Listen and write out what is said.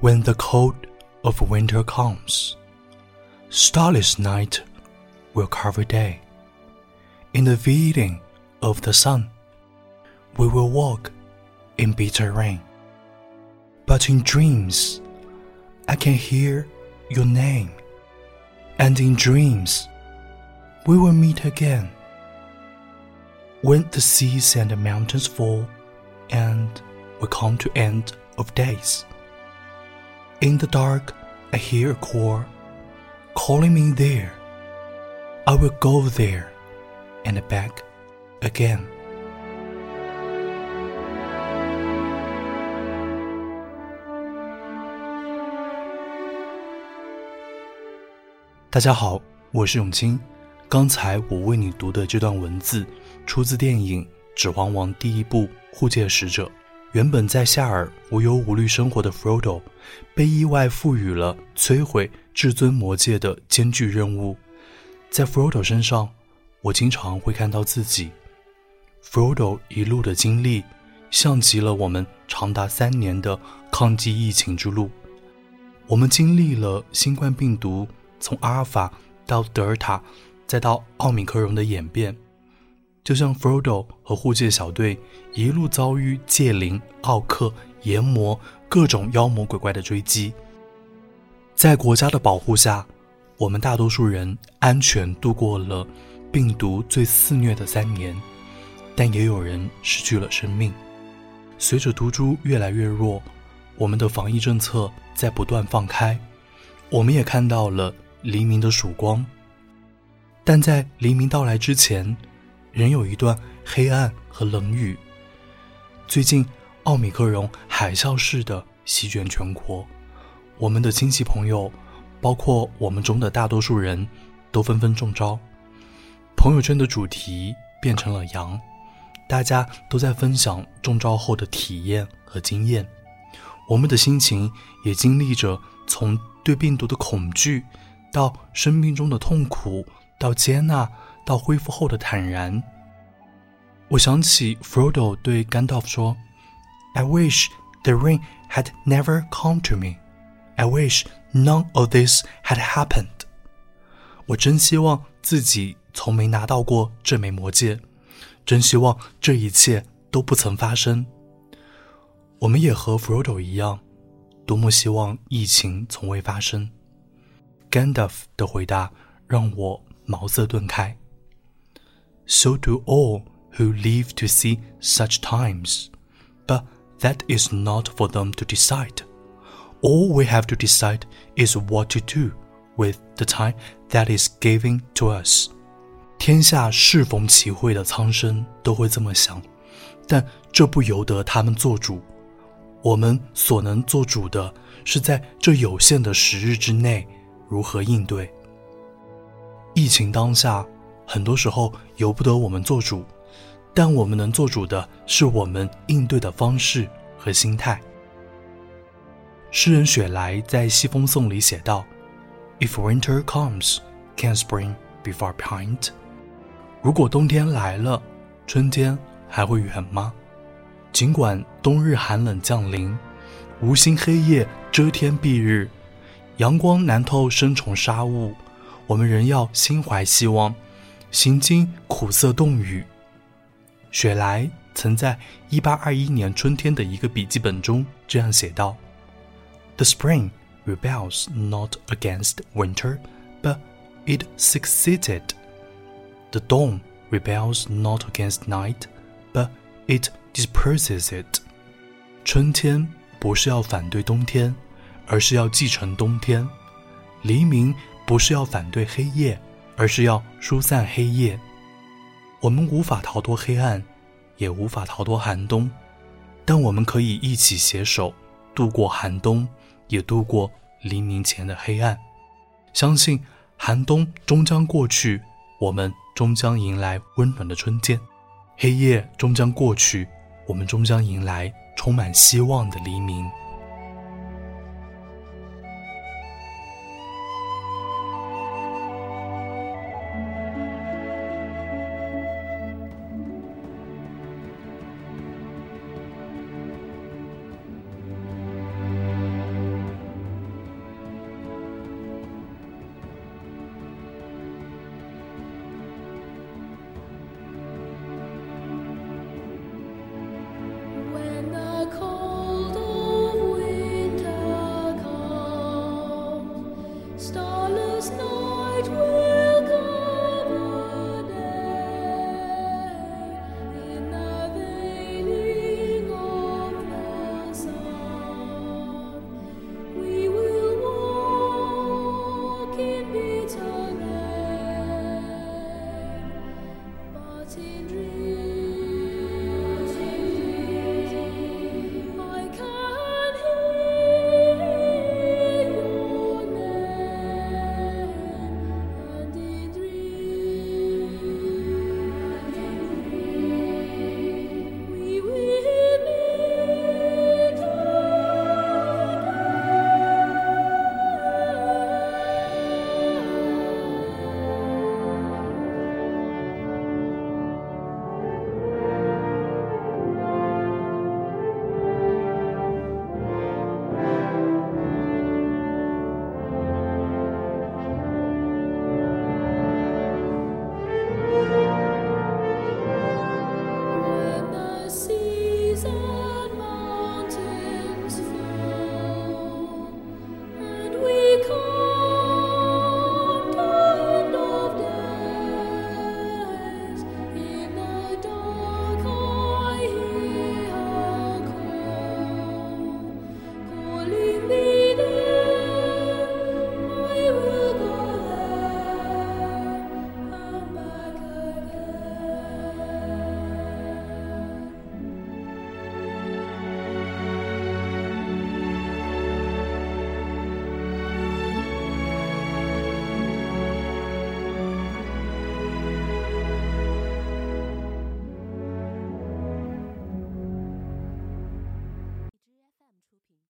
When the cold of winter comes, starless night will cover day. In the veil of the sun, we will walk in bitter rain. But in dreams, I can hear your name. And in dreams, we will meet again. When the seas and the mountains fall, and we come to end of days. In the dark, I hear a call, calling me there. I will go there, and back again. 大家好，我是永清。刚才我为你读的这段文字，出自电影《指环王》第一部《护戒使者》。原本在夏尔无忧无虑生活的 Frodo，被意外赋予了摧毁至尊魔戒的艰巨任务。在 Frodo 身上，我经常会看到自己。Frodo 一路的经历，像极了我们长达三年的抗击疫情之路。我们经历了新冠病毒。从阿尔法到德尔塔，再到奥米克戎的演变，就像 Frodo 和护戒小队一路遭遇戒灵、奥克、炎魔各种妖魔鬼怪的追击，在国家的保护下，我们大多数人安全度过了病毒最肆虐的三年，但也有人失去了生命。随着毒株越来越弱，我们的防疫政策在不断放开，我们也看到了。黎明的曙光，但在黎明到来之前，仍有一段黑暗和冷雨。最近，奥米克戎海啸式的席卷全国，我们的亲戚朋友，包括我们中的大多数人，都纷纷中招。朋友圈的主题变成了阳，大家都在分享中招后的体验和经验。我们的心情也经历着从对病毒的恐惧。到生命中的痛苦，到接纳，到恢复后的坦然。我想起 Frodo 对 Gandalf 说：“I wish the ring had never come to me. I wish none of this had happened.” 我真希望自己从没拿到过这枚魔戒，真希望这一切都不曾发生。我们也和 Frodo 一样，多么希望疫情从未发生。Gandalf 的回答让我茅塞顿开。So do all who live to see such times, but that is not for them to decide. All we have to decide is what to do with the time that is given to us. 天下适逢其会的苍生都会这么想，但这不由得他们做主。我们所能做主的，是在这有限的时日之内。如何应对疫情当下，很多时候由不得我们做主，但我们能做主的是我们应对的方式和心态。诗人雪莱在《西风颂》里写道：“If winter comes, can spring be far behind？” 如果冬天来了，春天还会远吗？尽管冬日寒冷降临，无心黑夜遮天蔽日。阳光难透深重纱雾，我们仍要心怀希望，行经苦涩冻雨。雪莱曾在1821年春天的一个笔记本中这样写道：“The spring rebels not against winter, but it succeeded. The dawn rebels not against night, but it disperses it.” 春天不是要反对冬天。而是要继承冬天，黎明不是要反对黑夜，而是要疏散黑夜。我们无法逃脱黑暗，也无法逃脱寒冬，但我们可以一起携手度过寒冬，也度过黎明前的黑暗。相信寒冬终将过去，我们终将迎来温暖的春天；黑夜终将过去，我们终将迎来充满希望的黎明。今日